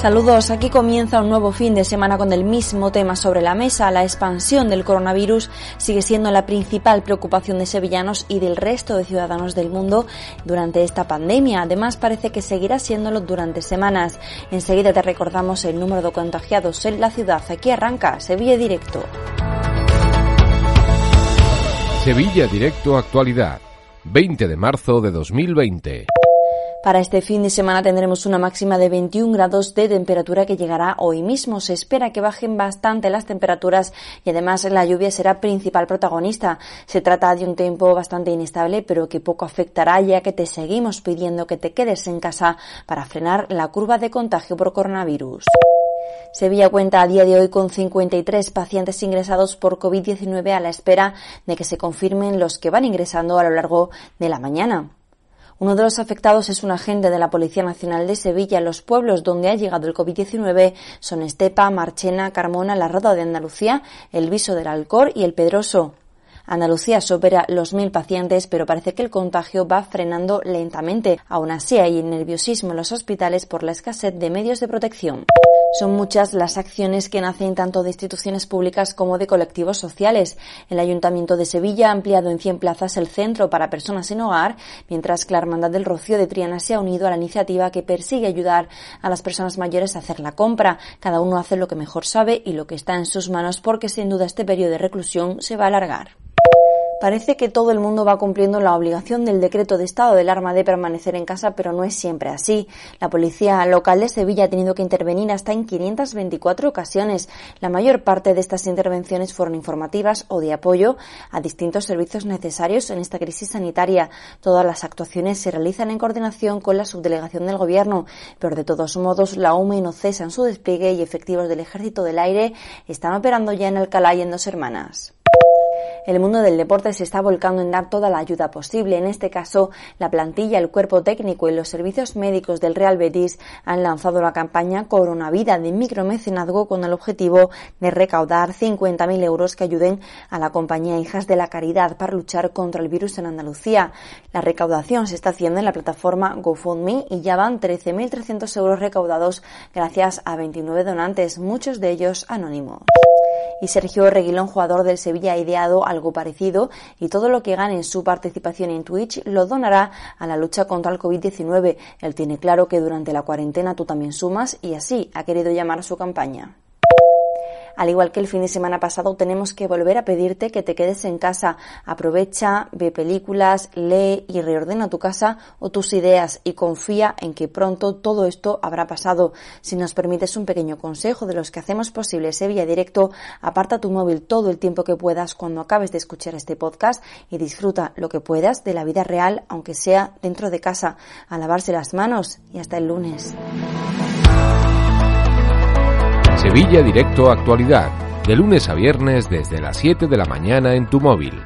Saludos, aquí comienza un nuevo fin de semana con el mismo tema sobre la mesa. La expansión del coronavirus sigue siendo la principal preocupación de sevillanos y del resto de ciudadanos del mundo durante esta pandemia. Además, parece que seguirá siéndolo durante semanas. Enseguida te recordamos el número de contagiados en la ciudad. Aquí arranca Sevilla Directo. Sevilla Directo Actualidad, 20 de marzo de 2020. Para este fin de semana tendremos una máxima de 21 grados de temperatura que llegará hoy mismo. Se espera que bajen bastante las temperaturas y además la lluvia será principal protagonista. Se trata de un tiempo bastante inestable pero que poco afectará ya que te seguimos pidiendo que te quedes en casa para frenar la curva de contagio por coronavirus. Sevilla cuenta a día de hoy con 53 pacientes ingresados por COVID-19 a la espera de que se confirmen los que van ingresando a lo largo de la mañana. Uno de los afectados es un agente de la Policía Nacional de Sevilla. Los pueblos donde ha llegado el COVID-19 son Estepa, Marchena, Carmona, La Roda de Andalucía, El Viso del Alcor y El Pedroso. Andalucía supera los mil pacientes, pero parece que el contagio va frenando lentamente. Aún así hay nerviosismo en los hospitales por la escasez de medios de protección. Son muchas las acciones que nacen tanto de instituciones públicas como de colectivos sociales. El Ayuntamiento de Sevilla ha ampliado en 100 plazas el centro para personas sin hogar, mientras que la Hermandad del Rocío de Triana se ha unido a la iniciativa que persigue ayudar a las personas mayores a hacer la compra. Cada uno hace lo que mejor sabe y lo que está en sus manos porque sin duda este periodo de reclusión se va a alargar. Parece que todo el mundo va cumpliendo la obligación del decreto de estado del arma de permanecer en casa, pero no es siempre así. La policía local de Sevilla ha tenido que intervenir hasta en 524 ocasiones. La mayor parte de estas intervenciones fueron informativas o de apoyo a distintos servicios necesarios en esta crisis sanitaria. Todas las actuaciones se realizan en coordinación con la subdelegación del Gobierno, pero de todos modos la UME no cesa en su despliegue y efectivos del Ejército del Aire están operando ya en Alcalá y en Dos Hermanas. El mundo del deporte se está volcando en dar toda la ayuda posible. En este caso, la plantilla, el cuerpo técnico y los servicios médicos del Real Betis han lanzado la campaña Coronavida de micromecenazgo con el objetivo de recaudar 50.000 euros que ayuden a la compañía Hijas de la Caridad para luchar contra el virus en Andalucía. La recaudación se está haciendo en la plataforma GoFundMe y ya van 13.300 euros recaudados gracias a 29 donantes, muchos de ellos anónimos y Sergio Reguilón, jugador del Sevilla, ha ideado algo parecido y todo lo que gane en su participación en Twitch lo donará a la lucha contra el COVID-19. Él tiene claro que durante la cuarentena tú también sumas y así ha querido llamar a su campaña. Al igual que el fin de semana pasado, tenemos que volver a pedirte que te quedes en casa. Aprovecha, ve películas, lee y reordena tu casa o tus ideas y confía en que pronto todo esto habrá pasado. Si nos permites un pequeño consejo de los que hacemos posible Sevilla Directo, aparta tu móvil todo el tiempo que puedas cuando acabes de escuchar este podcast y disfruta lo que puedas de la vida real, aunque sea dentro de casa, a lavarse las manos y hasta el lunes. Sevilla Directo Actualidad, de lunes a viernes desde las 7 de la mañana en tu móvil.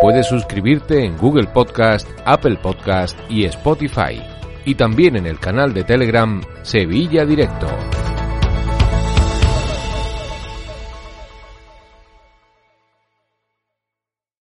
Puedes suscribirte en Google Podcast, Apple Podcast y Spotify. Y también en el canal de Telegram Sevilla Directo.